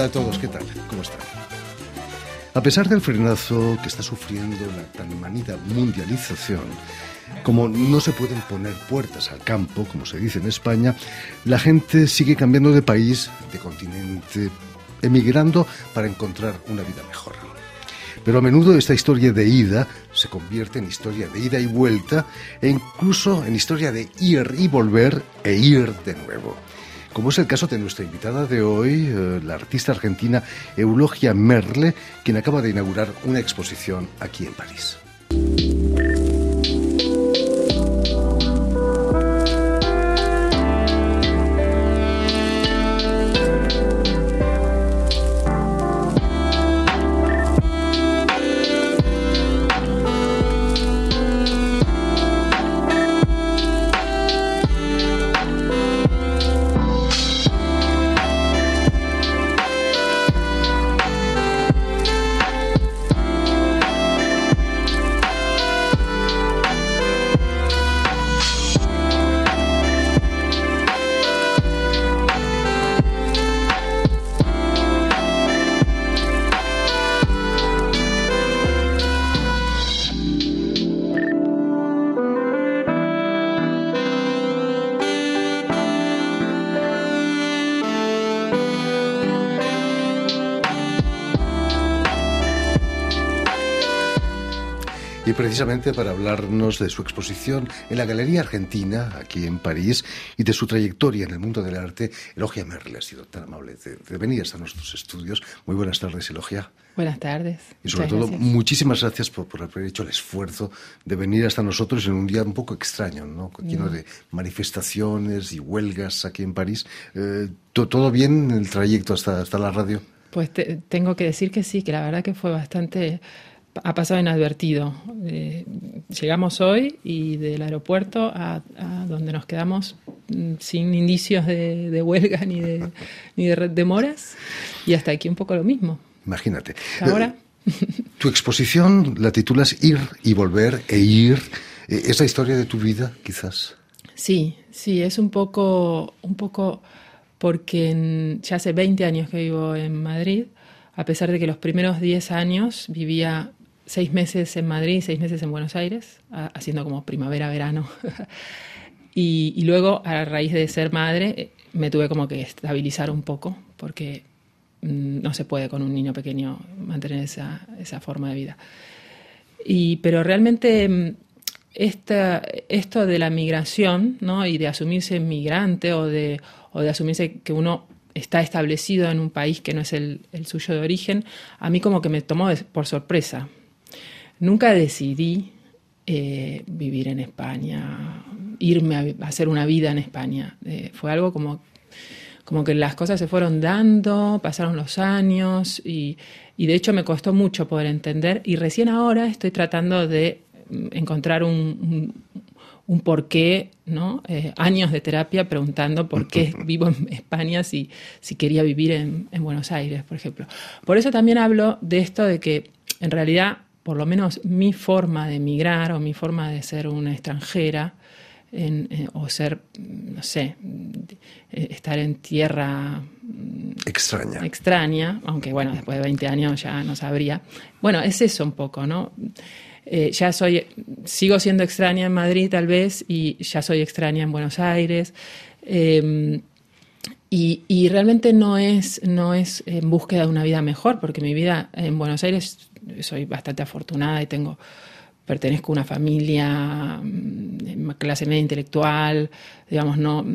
Hola a todos, ¿qué tal? ¿Cómo están? A pesar del frenazo que está sufriendo la tan manida mundialización, como no se pueden poner puertas al campo, como se dice en España, la gente sigue cambiando de país, de continente, emigrando para encontrar una vida mejor. Pero a menudo esta historia de ida se convierte en historia de ida y vuelta e incluso en historia de ir y volver e ir de nuevo. Como es el caso de nuestra invitada de hoy, eh, la artista argentina Eulogia Merle, quien acaba de inaugurar una exposición aquí en París. Y precisamente para hablarnos de su exposición en la Galería Argentina, aquí en París, y de su trayectoria en el mundo del arte, Elogia Merle ha sido tan amable de, venir hasta nuestros estudios. Muy buenas tardes, Elogia. Buenas tardes. Y sobre todo, muchísimas gracias por, haber hecho el esfuerzo de venir hasta nosotros en un día un poco extraño, ¿no? lleno de manifestaciones y huelgas aquí en París. Eh, ¿Todo bien el trayecto hasta, hasta la radio? Pues tengo que decir que sí, que la verdad que fue bastante ha pasado inadvertido. Eh, llegamos hoy y del aeropuerto a, donde nos quedamos mm, sin indicios de, huelga ni de, ni de demoras y hasta aquí un poco lo mismo. Imagínate. Ahora. Eh, tu exposición la titulas Ir y volver e ir. Eh, ¿Es la historia de tu vida, quizás? Sí, sí, es un poco, un poco porque ya hace 20 años que vivo en Madrid, a pesar de que los primeros 10 años vivía seis meses en Madrid, seis meses en Buenos Aires, haciendo como primavera-verano. y, luego, a raíz de ser madre, eh, me tuve como que estabilizar un poco, porque mm, no se puede con un niño pequeño mantener esa, esa forma de vida. Y, pero realmente mm, esta, esto de la migración ¿no? y de asumirse migrante o de, o de asumirse que uno está establecido en un país que no es el, el, suyo de origen, a mí como que me tomó por sorpresa. Nunca decidí eh, vivir en España, irme a, hacer una vida en España. Eh, fue algo como, como que las cosas se fueron dando, pasaron los años y, de hecho me costó mucho poder entender y recién ahora estoy tratando de mm, encontrar un, un, porqué, ¿no? Eh, años de terapia preguntando por qué vivo en España si, si quería vivir en, en Buenos Aires, por ejemplo. Por eso también hablo de esto de que en realidad por lo menos mi forma de emigrar o mi forma de ser una extranjera eh, o ser, no sé, eh, estar en tierra mm, extraña. extraña, aunque bueno, después de 20 años ya no sabría. Bueno, es eso un poco, ¿no? Eh, ya soy, sigo siendo extraña en Madrid tal vez y ya soy extraña en Buenos Aires. Em, y, y, realmente no es, no es en búsqueda de una vida mejor, porque mi vida en Buenos Aires soy bastante afortunada y tengo pertenezco a una familia mm, clase media intelectual, digamos, no,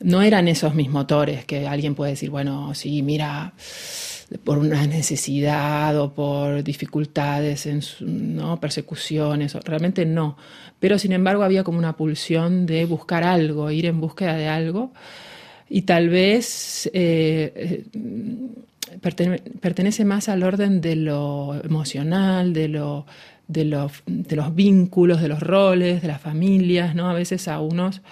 no eran esos mis motores que alguien puede decir, bueno, sí, mira, por una necesidad o por dificultades, en ¿no? persecuciones, realmente no. Pero sin embargo había como una pulsión de buscar algo, ir en búsqueda de algo y tal vez... Eh, pertenece más al orden de lo emocional, de, lo, de, de los vínculos, de los roles, de las familias, ¿no? A veces a unos...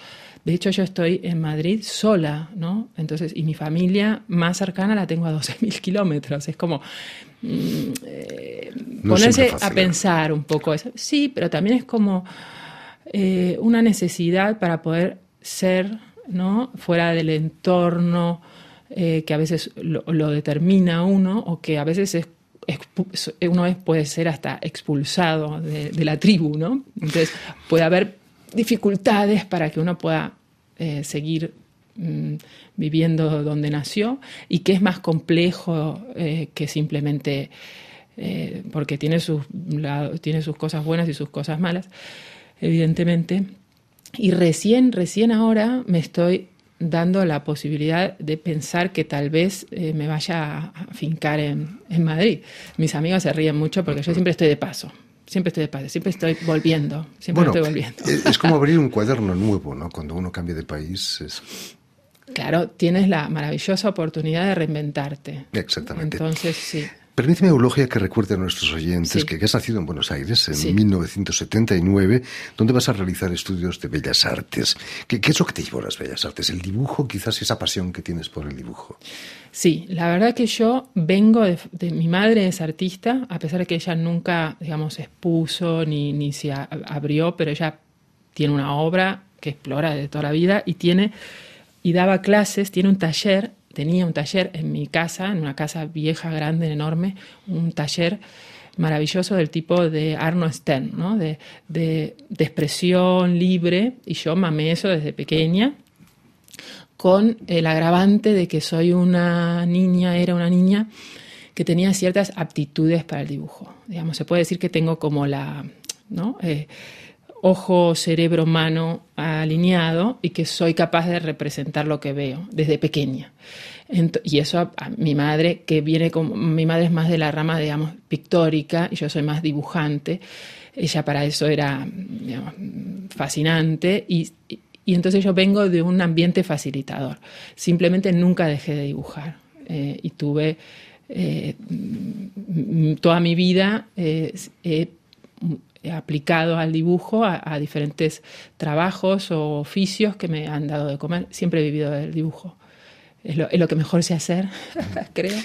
De hecho, yo estoy en Madrid sola, ¿no? Entonces, y mi familia más cercana la tengo a 12.000 kilómetros. Es como mm, eh, ponerse a pensar un poco eso. Sí, pero también es como eh, una necesidad para poder ser, ¿no? Fuera del entorno eh, que a veces lo, determina uno o que a veces es uno puede ser hasta expulsado de, la tribu, ¿no? Entonces puede haber dificultades para que uno pueda eh, seguir mm, viviendo donde nació y que es más complejo eh, que simplemente porque tiene sus, tiene sus cosas buenas y sus cosas malas, evidentemente. Y recién, recién ahora me estoy dando la posibilidad de pensar que tal vez eh, me vaya a fincar en, Madrid. Mis amigos se ríen mucho porque yo siempre estoy de paso. Siempre estoy de paso, siempre estoy volviendo, siempre estoy volviendo. Eh, es como abrir un cuaderno nuevo, ¿no? Cuando uno cambia de país. Es... Claro, tienes la maravillosa oportunidad de reinventarte. Exactamente. Entonces, sí. Permíteme, Eulogia, que recuerde a nuestros oyentes que, has nacido en Buenos Aires en 1979, donde vas a realizar estudios de Bellas Artes. ¿Qué, es lo que te llevó a las Bellas Artes? ¿El dibujo? Quizás esa pasión que tienes por el dibujo. Sí, la verdad que yo vengo de, mi madre es artista, a pesar de que ella nunca, digamos, expuso ni, ni se abrió, pero ella tiene una obra que explora de toda la vida y tiene y daba clases, tiene un taller tenía un taller en mi casa, en una casa vieja, grande, enorme, un taller maravilloso del tipo de Arno Stern, de, de, expresión libre, y yo mamé eso desde pequeña, con el agravante de que soy una niña, era una niña que tenía ciertas aptitudes para el dibujo. Digamos, se puede decir que tengo como la, ¿no? Eh, ojo, cerebro, mano alineado y que soy capaz de representar lo que veo desde pequeña. y eso a, mi madre, que viene como, mi madre es más de la rama, digamos, pictórica y yo soy más dibujante, ella para eso era fascinante y, entonces yo vengo de un ambiente facilitador. Simplemente nunca dejé de dibujar eh, y tuve eh, toda mi vida eh, aplicado al dibujo a, diferentes trabajos o oficios que me han dado de comer. Siempre he vivido del dibujo. Es lo, que mejor sé hacer, creo.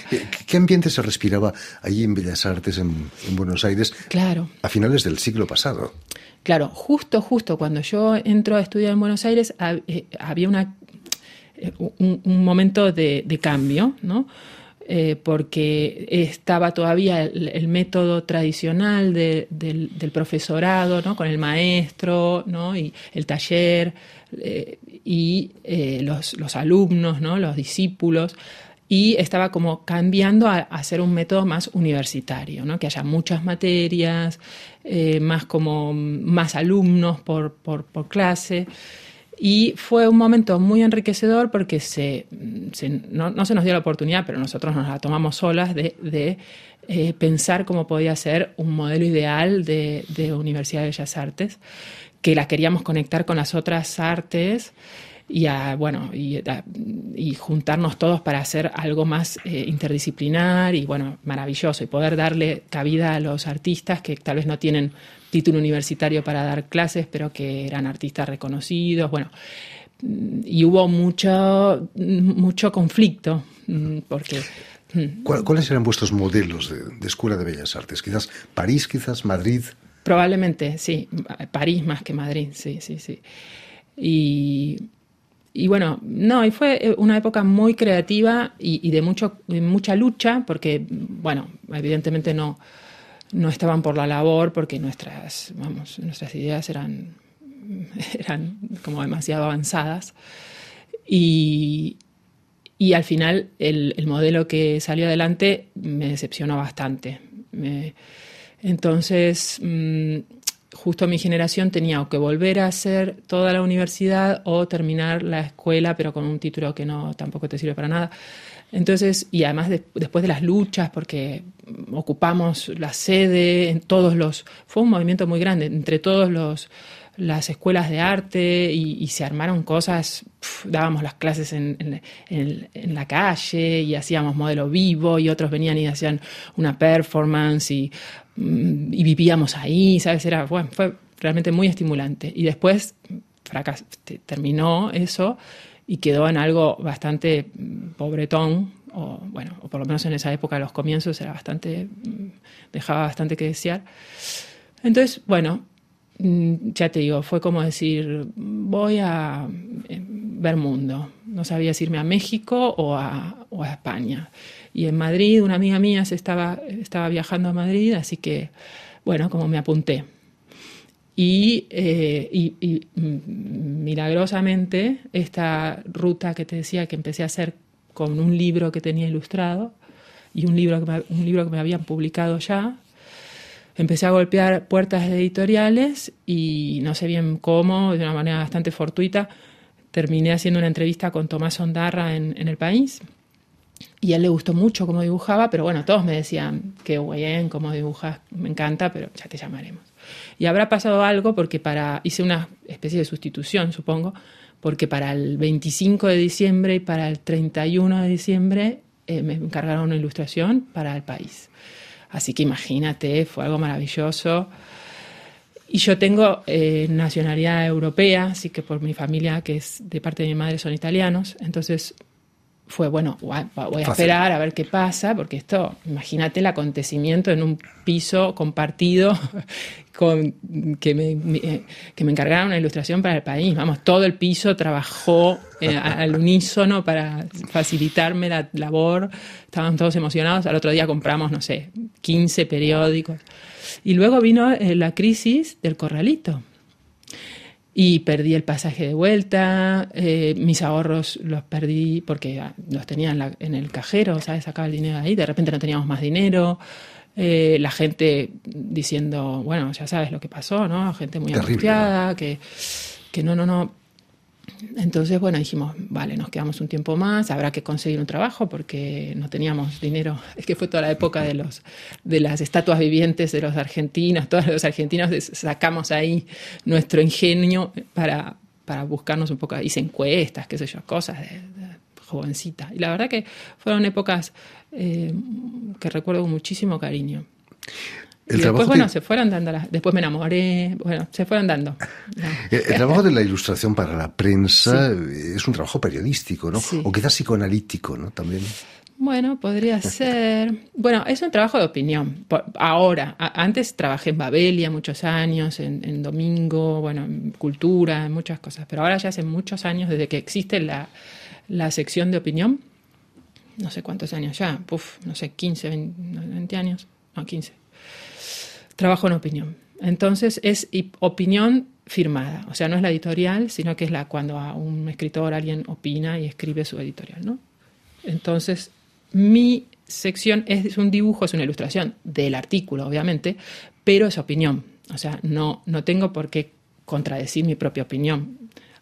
¿Qué, ambiente se respiraba allí en Bellas Artes, en, Buenos Aires, claro. a finales del siglo pasado? Claro, justo, justo cuando yo entro a estudiar en Buenos Aires eh, había una, eh, un, momento de, de cambio, ¿no? Eh, porque estaba todavía el, método tradicional del, profesorado, ¿no? con el maestro ¿no? y el taller eh, y eh, los, alumnos, ¿no? los discípulos y estaba como cambiando a, a, ser un método más universitario, ¿no? que haya muchas materias, más como más alumnos por clase. Y fue un momento muy enriquecedor porque se, no, se nos dio la oportunidad, pero nosotros nos la tomamos solas de, eh, pensar cómo podía ser un modelo ideal de, Universidad de Bellas Artes, que la queríamos conectar con las otras artes y, bueno, y, juntarnos todos para hacer algo más eh, interdisciplinar y bueno, maravilloso, y poder darle cabida a los artistas que tal vez no tienen título universitario para dar clases, pero que eran artistas reconocidos, bueno, y hubo mucho, mucho conflicto, mm, porque... Mm. ¿Cuáles eran vuestros modelos de, Escuela de Bellas Artes? Quizás París, quizás Madrid. Probablemente, sí, París más que Madrid, sí, sí, sí. Y, y bueno, no, y fue una época muy creativa y, y de, mucho, de mucha lucha, porque, bueno, evidentemente no, no estaban por la labor porque nuestras, vamos, nuestras ideas eran, eran como demasiado avanzadas. Y, y al final el, el, modelo que salió adelante me decepcionó bastante. entonces, mm, justo mi generación tenía que volver a hacer toda la universidad o terminar la escuela, pero con un título que no tampoco te sirve para nada. Entonces, y además después de las luchas, porque ocupamos la sede en todos los, fue un movimiento muy grande, entre todos los las escuelas de arte y, se armaron cosas, dábamos las clases en, la calle y hacíamos modelo vivo y otros venían y hacían una performance y, mm, vivíamos ahí, ¿sabes? Era, bueno, fue realmente muy estimulante. Y después fracas, terminó eso y quedó en algo bastante mm, pobretón, o bueno, o por lo menos en esa época, los comienzos, era bastante, mm, dejaba bastante que desear. Entonces, bueno, mm, ya te digo, fue como decir, voy a eh, ver mundo. No sabía si irme a México o a, o a España. Y en Madrid, una amiga mía se estaba, estaba viajando a Madrid, así que, bueno, como me apunté. Y, eh, mm, milagrosamente, esta ruta que te decía que empecé a hacer con un libro que tenía ilustrado y un libro que me, un libro que me habían publicado ya, empecé a golpear puertas editoriales y no sé bien cómo, de una manera bastante fortuita, terminé haciendo una entrevista con Tomás Ondarra en, en El País y a él le gustó mucho cómo dibujaba, pero bueno, todos me decían, qué bien, cómo dibujas, me encanta, pero ya te llamaremos. Y habrá pasado algo porque para, hice una especie de sustitución, supongo, porque para el 25 de diciembre y para el 31 de diciembre eh, me encargaron una ilustración para el país. Así que imagínate, fue algo maravilloso. Y yo tengo eh, nacionalidad europea, así que por mi familia, que es de parte de mi madre, son italianos. Entonces fue, bueno, voy a esperar a ver qué pasa, porque esto, imagínate el acontecimiento en un piso compartido con, que, me, eh, que me encargaron una ilustración para el país. Vamos, todo el piso trabajó eh, al unísono para facilitarme la labor. Estaban todos emocionados. Al otro día compramos, no sé, 15 periódicos. Y luego vino eh, la crisis del corralito y perdí el pasaje de vuelta, eh, mis ahorros los perdí porque los tenía en, el cajero, ¿sabes? Sacaba el dinero ahí, de repente no teníamos más dinero, eh, la gente diciendo, bueno, ya sabes lo que pasó, ¿no? Gente muy angustiada, que, que no, no, no, entonces, bueno, dijimos, vale, nos quedamos un tiempo más, habrá que conseguir un trabajo porque no teníamos dinero. Es que fue toda la época de, los, de las estatuas vivientes de los argentinos. Todos los argentinos sacamos ahí nuestro ingenio para, para buscarnos un poco, hice encuestas, qué sé yo, cosas de, jovencita. Y la verdad que fueron épocas eh, que recuerdo con muchísimo cariño y después, bueno, se fueron dando las... Después me enamoré, bueno, se fueron dando. El, trabajo de la ilustración para la prensa es un trabajo periodístico, ¿no? O quizás psicoanalítico, ¿no? También. Bueno, podría ser. Bueno, es un trabajo de opinión. Ahora, antes trabajé en Babelia muchos años, en, Domingo, bueno, en Cultura, en muchas cosas. Pero ahora ya hace muchos años, desde que existe la, la sección de opinión, no sé cuántos años ya, puf, no sé, 15, 20 años, no, 15 trabajo en opinión. Entonces es opinión firmada, o sea, no es la editorial, sino que es la cuando a un escritor alguien opina y escribe su editorial, ¿no? Entonces, mi sección es un dibujo, es una ilustración del artículo, obviamente, pero es opinión. O sea, no, no tengo por qué contradecir mi propia opinión.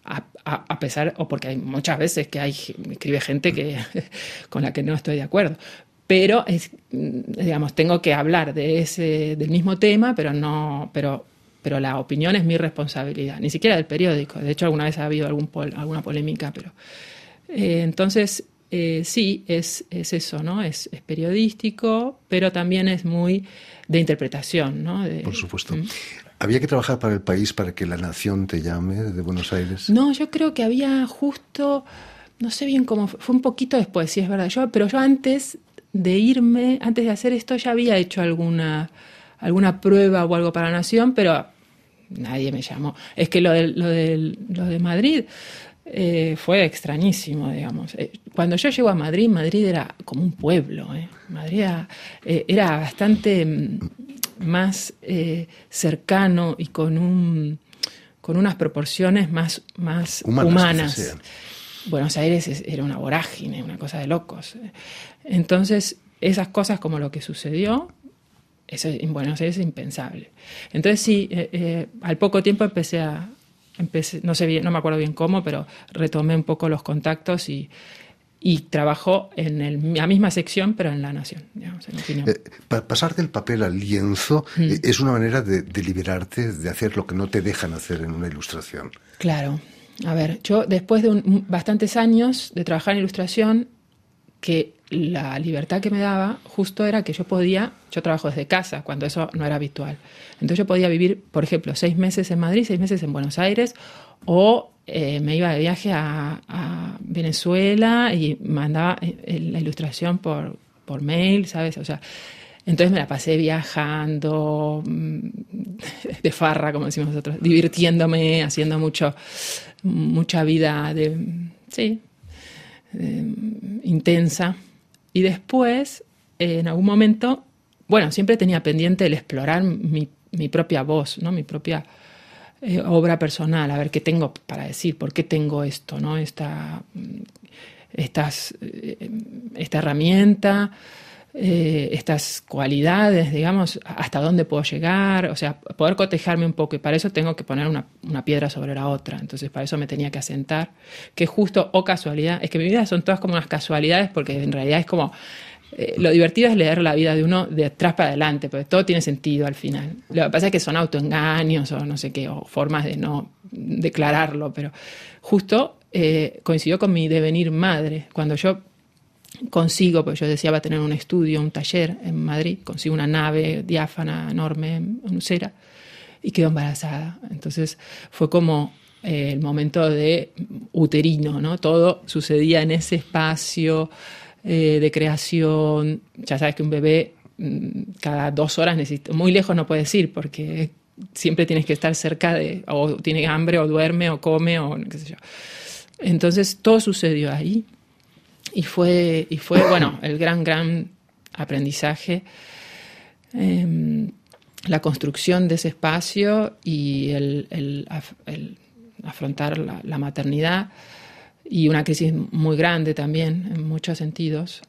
A, a, pesar, o porque hay muchas veces que hay, escribe gente que, con la que no estoy de acuerdo pero es, digamos, tengo que hablar de ese, del mismo tema, pero no, pero, pero la opinión es mi responsabilidad, ni siquiera del periódico. De hecho, alguna vez ha habido algún alguna polémica, pero eh, entonces eh, sí, es, es, eso, ¿no? Es, es, periodístico, pero también es muy de interpretación, ¿no? Por supuesto. Mm. ¿Había que trabajar para el país para que la nación te llame de Buenos Aires? No, yo creo que había justo, no sé bien cómo, fue, fue un poquito después, sí es verdad, yo, pero yo antes de irme, antes de hacer esto ya había hecho alguna, alguna prueba o algo para Nación, pero nadie me llamó. Es que lo de, lo de, lo de Madrid eh, fue extrañísimo, digamos. Eh, cuando yo llego a Madrid, Madrid era como un pueblo. Eh. Madrid era, bastante mm, más cercano y con, un, con unas proporciones más, más humanas. Buenos Aires era una vorágine, una cosa de locos. Entonces, esas cosas como lo que sucedió, eso en Buenos Aires es impensable. Entonces sí, eh, eh, al poco tiempo empecé a, empecé, no sé bien, no me acuerdo bien cómo, pero retomé un poco los contactos y, y trabajo en el, la misma sección, pero en La Nación. Digamos, en eh, pasar del papel al lienzo mm. es una manera de, de, liberarte, de hacer lo que no te dejan hacer en una ilustración. Claro. A ver, yo después de bastantes años de trabajar en ilustración, que la libertad que me daba justo era que yo podía, yo trabajo desde casa, cuando eso no era habitual. Entonces yo podía vivir, por ejemplo, seis meses en Madrid, seis meses en Buenos Aires, o eh, me iba de viaje a, Venezuela y mandaba eh, la ilustración por, por mail, ¿sabes? O sea, entonces me la pasé viajando, mm, de farra, como decimos nosotros, divirtiéndome, haciendo mucho, mucha vida de, sí, intensa Y después, eh, en algún momento, bueno, siempre tenía pendiente el explorar mi, mi propia voz, ¿no? Mi propia eh, obra personal, a ver qué tengo para decir, por qué tengo esto, ¿no? Esta, estas, eh, esta herramienta, eh, estas cualidades, digamos, hasta dónde puedo llegar, o sea, poder cotejarme un poco y para eso tengo que poner una, piedra sobre la otra, entonces para eso me tenía que asentar, que justo o casualidad, es que mi vida son todas como unas casualidades porque en realidad es como eh, lo divertido es leer la vida de uno de atrás para adelante, porque todo tiene sentido al final. Lo que pasa es que son autoengaños o no sé qué, o formas de no declararlo, pero justo eh, coincidió con mi devenir madre. Cuando yo consigo, porque yo deseaba tener un estudio, un taller en Madrid, consigo una nave diáfana enorme en Usera y quedo embarazada. Entonces fue como eh, el momento de uterino, ¿no? Todo sucedía en ese espacio eh, de creación. Ya sabes que un bebé mm, cada dos horas necesita, muy lejos no puedes ir porque siempre tienes que estar cerca de, o tiene hambre, o duerme, o come, o qué sé yo. Entonces todo sucedió ahí y fue, y fue bueno, el gran, gran aprendizaje, eh, la construcción de ese espacio y el, el, el afrontar la, la maternidad y una crisis muy grande también, en muchos sentidos.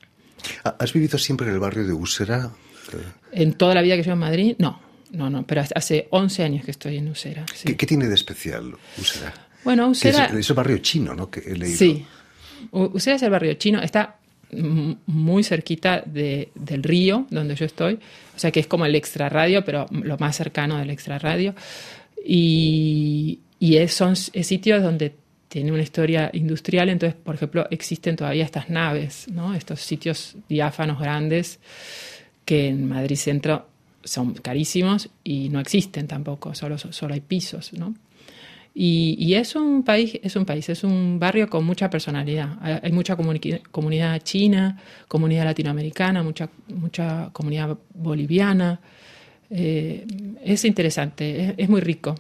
¿Has vivido siempre en el barrio de Usera? En toda la vida que yo en Madrid, no, no, no, pero hace 11 años que estoy en Usera. Sí. ¿Qué, ¿Qué, tiene de especial Usera? Bueno, Usera... Es, es, el barrio chino, ¿no? Que he leído. Sí, Usera es el barrio chino, está muy cerquita de, del río donde yo estoy, o sea que es como el extrarradio, pero lo más cercano del extrarradio. Y, y es, son es sitios donde tiene una historia industrial, entonces, por ejemplo, existen todavía estas naves, ¿no? estos sitios diáfanos grandes que en Madrid Centro son carísimos y no existen tampoco, solo, solo hay pisos. ¿no? Y, y, es un país, es un país, es un barrio con mucha personalidad. Hay, hay mucha comunidad china, comunidad latinoamericana, mucha, mucha comunidad boliviana. Eh, es interesante, es, es muy rico.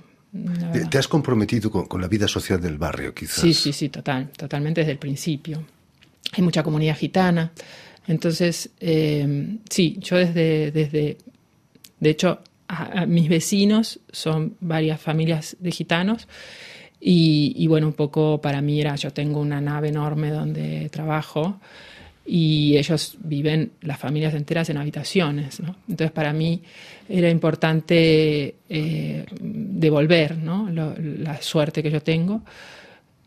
¿Te, ¿Te, has comprometido con, con, la vida social del barrio, quizás? Sí, sí, sí, total, totalmente desde el principio. Hay mucha comunidad gitana. Entonces, eh, sí, yo desde, desde de hecho, mis vecinos son varias familias de gitanos. Y, bueno, un poco para mí era, yo tengo una nave enorme donde trabajo y ellos viven las familias enteras en habitaciones. ¿no? Entonces para mí era importante eh, devolver ¿no? La suerte que yo tengo.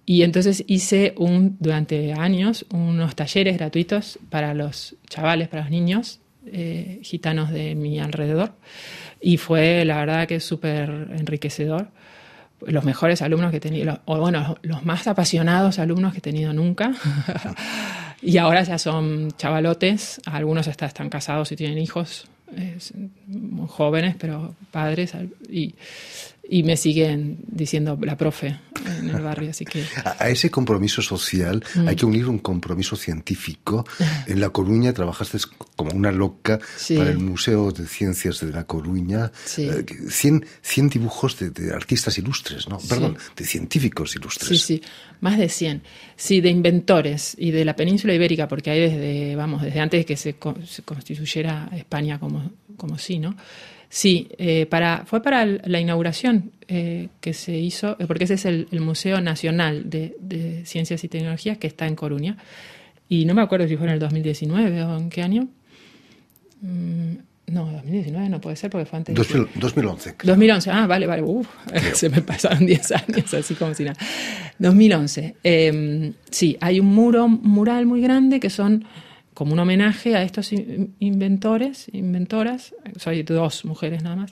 Y entonces hice un, durante años unos talleres gratuitos para los chavales, para los niños eh, gitanos de mi alrededor. Y fue la verdad que súper enriquecedor. Los mejores alumnos que he tenido, o bueno, los más apasionados alumnos que he tenido nunca. Y ahora ya son chavalotes, algunos hasta están casados y tienen hijos, muy jóvenes, pero padres, y, y, me siguen diciendo la profe en el barrio, así que... A, ese compromiso social mm. hay que unir un compromiso científico. En La Coruña trabajaste como una loca sí. para el Museo de Ciencias de La Coruña. Sí. Eh, 100, 100 dibujos de, de, artistas ilustres, ¿no? Sí. Perdón, de científicos ilustres. Sí, sí, más de 100. Sí, de inventores y de la península ibérica, porque hay desde, vamos, desde antes de que se, se constituyera España como, como sí, ¿no? Sí, eh, para, fue para la inauguración eh, que se hizo, eh, porque ese es el, el Museo Nacional de, de, Ciencias y Tecnologías que está en Coruña. Y no me acuerdo si fue en el 2019 o en qué año. Mm, no, 2019 no puede ser porque fue antes. 2000, 2011. Creo. 2011, ah, vale, vale. Uf, se me pasaron 10 años, así como si nada. 2011. Eh, sí, hay un muro, un mural muy grande que son como un homenaje a estos inventores, inventoras, soy dos mujeres nada más,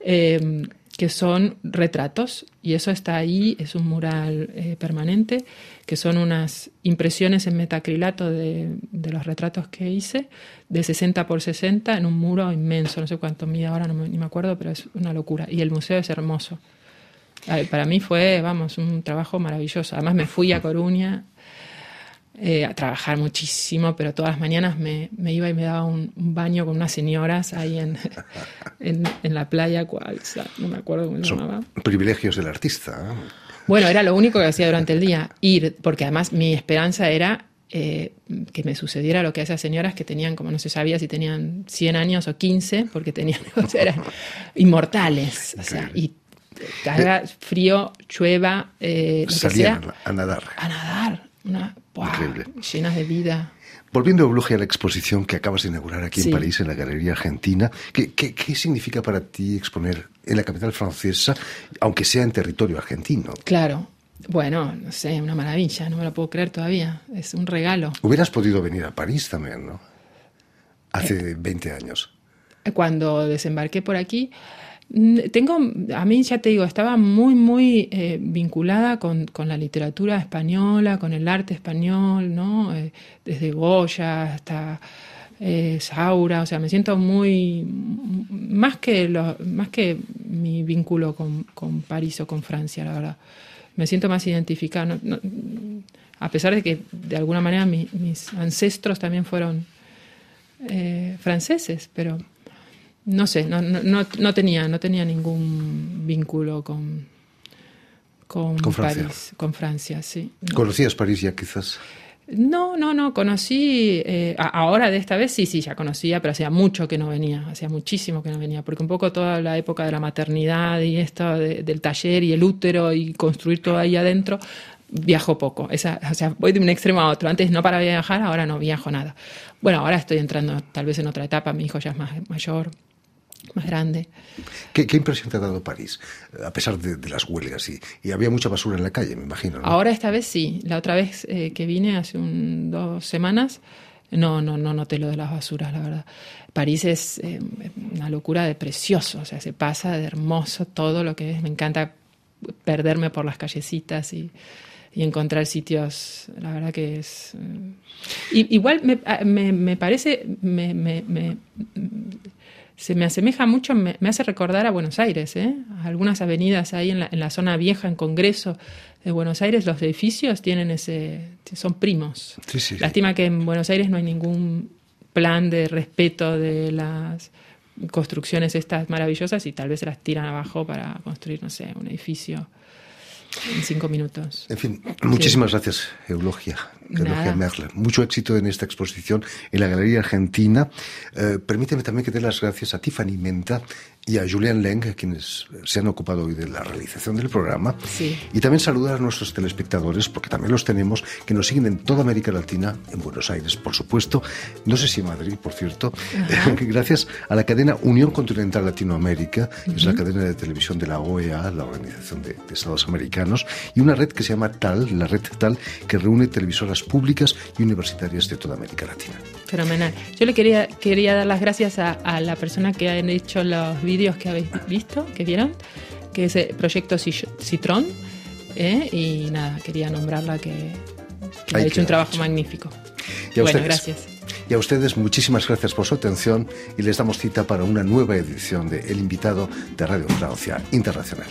eh, que son retratos, y eso está ahí, es un mural eh, permanente, que son unas impresiones en metacrilato de, los retratos que hice, de 60 por 60, en un muro inmenso, no sé cuánto mide ahora, no me, ni me acuerdo, pero es una locura. Y el museo es hermoso. Para mí fue, vamos, un trabajo maravilloso. Además me fui a Coruña eh, a trabajar muchísimo, pero todas las mañanas me, me iba y me daba un, un, baño con unas señoras ahí en, en, en la playa, cual, no me acuerdo cómo se Son llamaba. Privilegios del artista. ¿eh? Bueno, era lo único que hacía durante el día, ir, porque además mi esperanza era eh, que me sucediera lo que a esas señoras que tenían, como no se sabía si tenían 100 años o 15, porque tenían, o sea, eran inmortales. O sea, y haga frío, llueva, eh, lo que sea, a nadar. A nadar. Una, llenas de vida. Volviendo, a la exposición que acabas de inaugurar aquí en París, en la Galería Argentina, ¿qué, ¿qué, qué, significa para ti exponer en la capital francesa, aunque sea en territorio argentino? Claro, bueno, no sé, una maravilla, no me lo puedo creer todavía. Es un regalo. Hubieras podido venir a París también, ¿no? Hace 20 eh, años. Cuando desembarqué por aquí, tengo, a mí ya te digo, estaba muy, muy eh, vinculada con, la literatura española, con el arte español, ¿no? Eh, desde Goya hasta Saura, o sea, me siento muy, más que, lo, más que mi vínculo con, con París o con Francia, la verdad me siento más identificada. a pesar de que de alguna manera mis ancestros también fueron eh, franceses, pero no sé, no, no, no, tenía, no tenía ningún vínculo con, con, Francia. París, con Francia, sí. ¿Conocías París ya quizás? No, no, no, conocí, eh, ahora de esta vez sí, sí, ya conocía, pero hacía mucho que no venía, hacía muchísimo que no venía, porque un poco toda la época de la maternidad y esto del taller y el útero y construir todo ahí adentro, viajo poco, Esa, o sea, voy de un extremo a otro, antes no para viajar, ahora no viajo nada. Bueno, ahora estoy entrando tal vez en otra etapa, mi hijo ya es más mayor, más grande. ¿Qué, impresión te ha dado París, a pesar de, las huelgas? Y, y, había mucha basura en la calle, me imagino. Ahora esta vez sí. La otra vez eh, que vine, hace dos semanas, no, no, no noté lo de las basuras, la verdad. París es eh, una locura de precioso, o sea, se pasa de hermoso todo lo que es. Me encanta perderme por las callecitas y, encontrar sitios, la verdad que es... Eh, igual me, me, me parece, me, se me asemeja mucho, me, hace recordar a Buenos Aires, ¿eh? algunas avenidas ahí en la, en la, zona vieja, en Congreso de Buenos Aires, los edificios tienen ese, son primos. Lástima que en Buenos Aires no hay ningún plan de respeto de las construcciones estas maravillosas y tal vez se las tiran abajo para construir, no sé, un edificio en cinco minutos. En fin, muchísimas gracias, Eulogia. Eulogia Merler. Mucho éxito en esta exposición en la Galería Argentina. Eh, permíteme también que dé las gracias a Tiffany Menta y a Julian Leng, quienes se han ocupado hoy de la realización del programa. Y también saludar a nuestros telespectadores, porque también los tenemos, que nos siguen en toda América Latina, en Buenos Aires, por supuesto, no sé si en Madrid, por cierto, gracias a la cadena Unión Continental Latinoamérica, que es la cadena de televisión de la OEA, la Organización de, Estados Americanos, y una red que se llama TAL, la red TAL, que reúne televisoras públicas y universitarias de toda América Latina. Fenomenal. Yo le quería, quería dar las gracias a, a la persona que ha hecho los vídeos que habéis visto, que vieron, que es el proyecto Citrón. ¿eh? Y nada, quería nombrarla que, ha hecho un trabajo magnífico. bueno, gracias. Y a ustedes muchísimas gracias por su atención y les damos cita para una nueva edición de El invitado de Radio Francia Internacional.